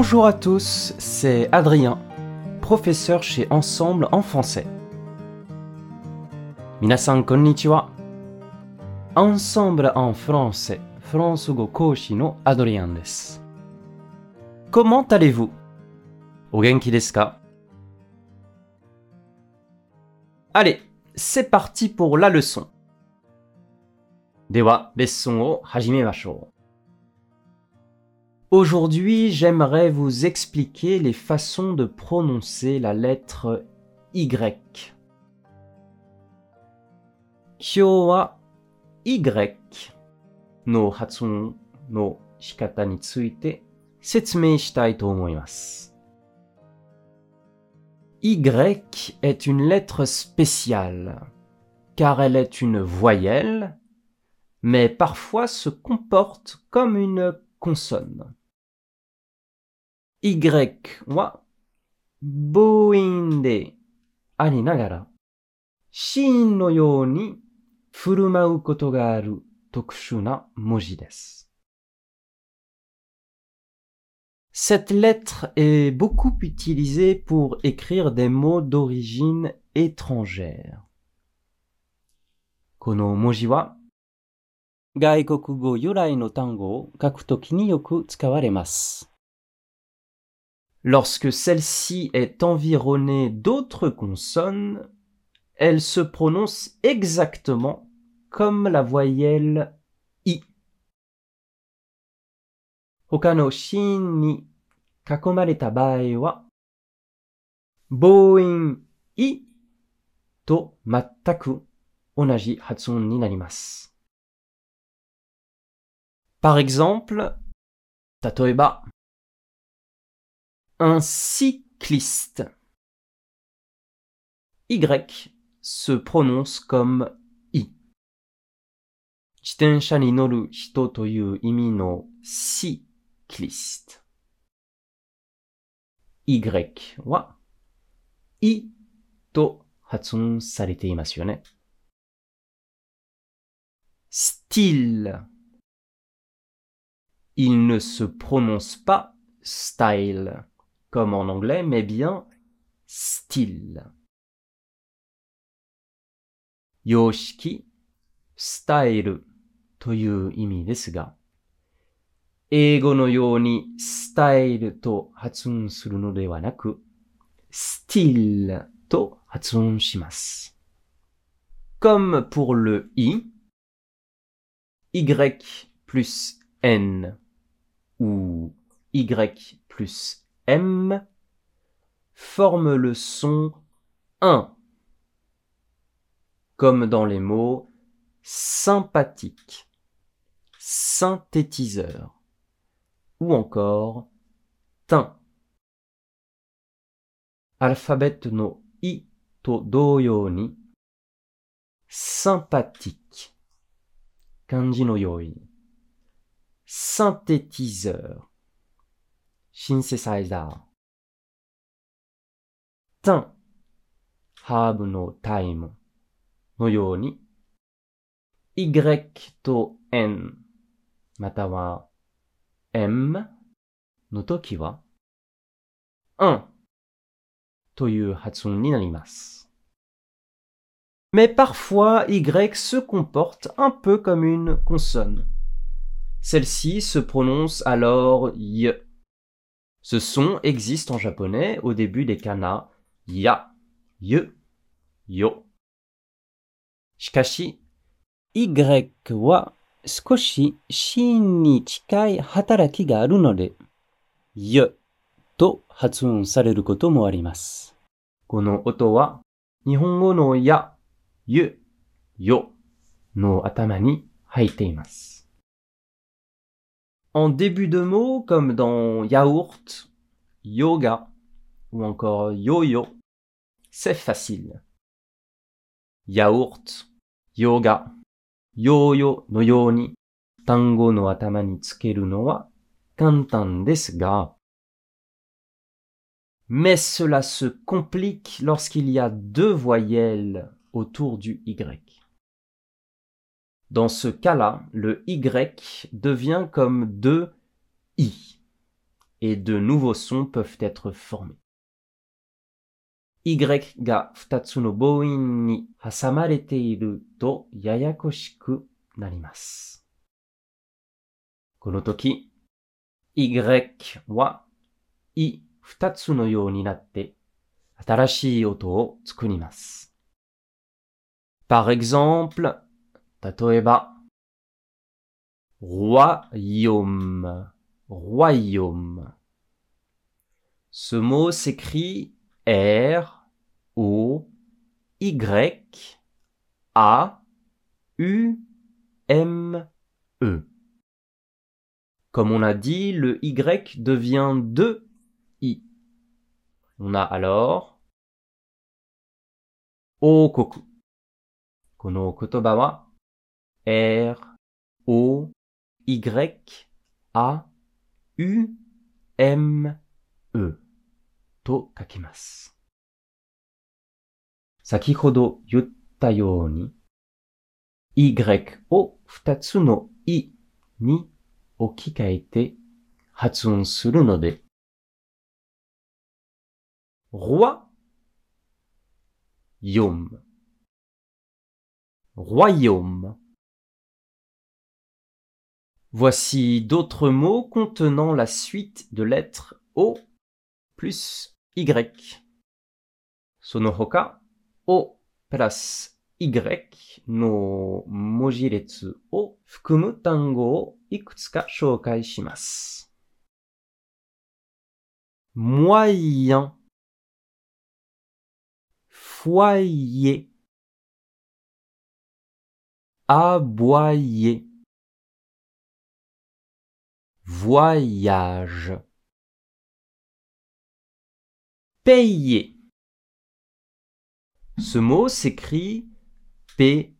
Bonjour à tous, c'est Adrien, professeur chez Ensemble en français. Minasan konnichiwa. Ensemble en français, France go koshi no Adrien. Comment allez-vous? Ka? Allez, c'est parti pour la leçon. Dewa, lesson o hajimemashou. Aujourd'hui, j'aimerais vous expliquer les façons de prononcer la lettre Y. Kyo Y. Y est une lettre spéciale, car elle est une voyelle, mais parfois se comporte comme une consonne. Y wa boin de ani nagara shin no you ni furumau koto ga aru. Cette lettre est beaucoup utilisée pour écrire des mots d'origine étrangère. Kono moji wa 外国語由来の単語を書くときによく使われます。Lorsque celle-ci est environnée d'autres consonnes, elle se prononce exactement comme la voyelle I. 他の子音に囲まれた場合は、母音いと全く同じ発音になります。 Par exemple, Tatoeba. Un cycliste. Y se prononce comme I. Jitensha ni noru hito toyu imi no cycliste. Y wa I to hatsun sarete imasu Style Il ne se prononce pas style comme en anglais, mais bien style. Yoshiki, style という意味ですが、英語のように style と発音するのではなく、style と発音します。Comme pour le i, y plus n ou y plus m forment le son 1, comme dans les mots sympathique, synthétiseur ou encore teint. Alphabet no i to doyo ni sympathique, kanji no yoi, synthétiseur, synthesizer, teint, herb no time のように、y と n または m の時は、un という発音になります。Mais parfois, y se comporte un peu comme une consonne. Celle-ci se prononce alors y. Ce son existe en japonais au début des kana ya, yu, yo. しかし、Y は少し子音に近い働きがあるので、y と発音されることもあります。この音は、日本語のや、ゆ、よの頭に入っています。en début de mot, comme dans yaourt, yoga ou encore yo-yo. C'est facile. Yaourt, yoga, yo-yo no yoni, tango no atama ni tsukeru no wa kantan. Mais cela se complique lorsqu'il y a deux voyelles autour du Y. Dans ce cas-là, le Y devient comme deux I. et de nouveaux sons peuvent être formés. Y が2つの母音に挟まれているとややこしくなります。この時、Y は I 2つのようになって新しい音を作ります。Par exemple, 例えば、royaume, royaume. Ce mot s'écrit R, O, Y, A, U, M, E. Comme on a dit, le Y devient deux I. On a alors Okoku. この言葉は R, O, Y, A, U, M, E と書きます。先ほど言ったように Y を二つの I に置き換えて発音するので roi, yom, royaume. Voici d'autres mots contenant la suite de lettres O plus Y. Sonohoka, O plus Y no mojiretsu o fukumu tango ikutsuka shoukai. Moyen Foyer Aboyer voyage, payer. Ce mot s'écrit P-A-Y-E-R.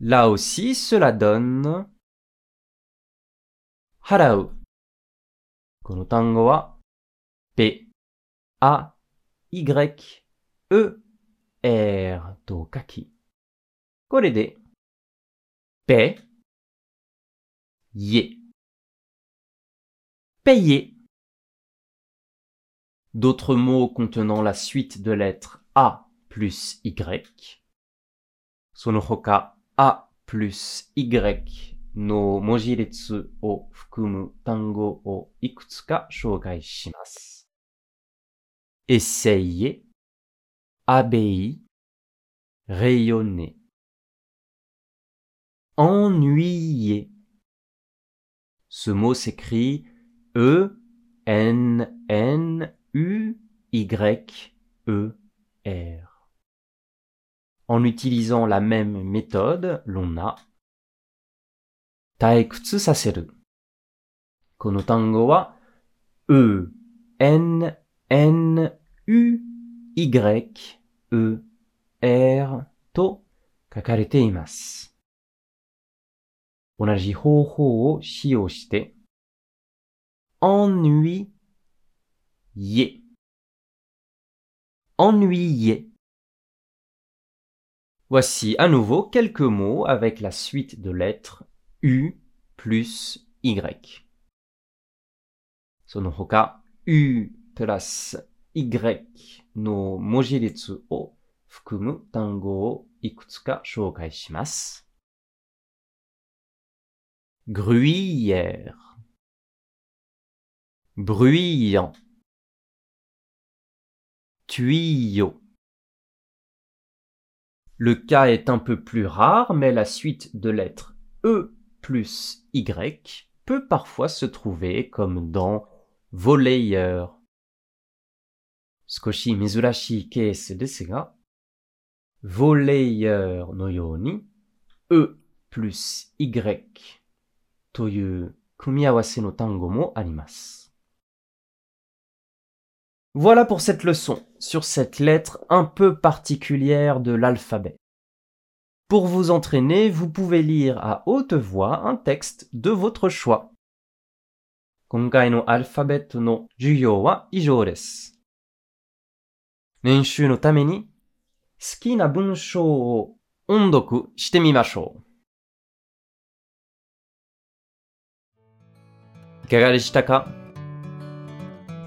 Là aussi, cela donne 払う。この単語は P-A-Y-E-R と書き、 これで P、Y、payer. D'autres mots contenant la suite de lettres A plus Y. その他 A plus Y の文字列を含む単語をいくつか紹介します。essayer, abbaye, rayonner. ennuyé. Ce mot s'écrit E N N U Y E R. En utilisant la même méthode, l'on a taekutsu saseru. Kono tango wa E N N U Y E R to kakarete imasu. 同じ方法を使用して、ennuyer, ennuyer. Voici à nouveau quelques mots avec la suite de lettres U plus Y. その他、U プラス Y の文字列を含む単語をいくつか紹介します。 gruyère, bruyant, tuyau. Le cas est un peu plus rare, mais la suite de lettres E plus Y peut parfois se trouver comme dans volleyeur. Skoshi mizurashi keesu desu ga, volleyeur Noyoni, E plus Y という組み合わせの単語もあります。Voilà pour cette leçon sur cette lettre un peu particulière de l'alphabet. Pour vous entraîner, vous pouvez lire à haute voix un texte de votre choix. 今回のアルファベットの授業は以上です。練習のために好きな文章を音読してみましょう。 いかがでしたか？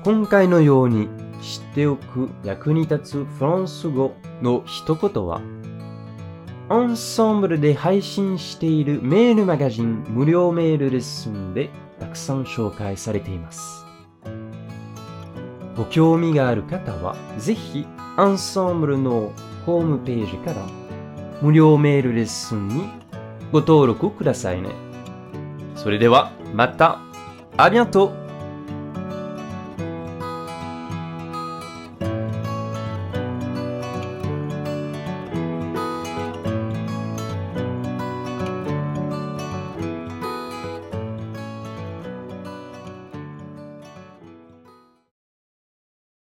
今回のように知っておく役に立つフランス語の一言は、アンサンブルで配信しているメールマガジン無料メールレッスンでたくさん紹介されています。ご興味がある方は、ぜひアンサンブルのホームページから無料メールレッスンにご登録くださいね。それではまた、À bientôt.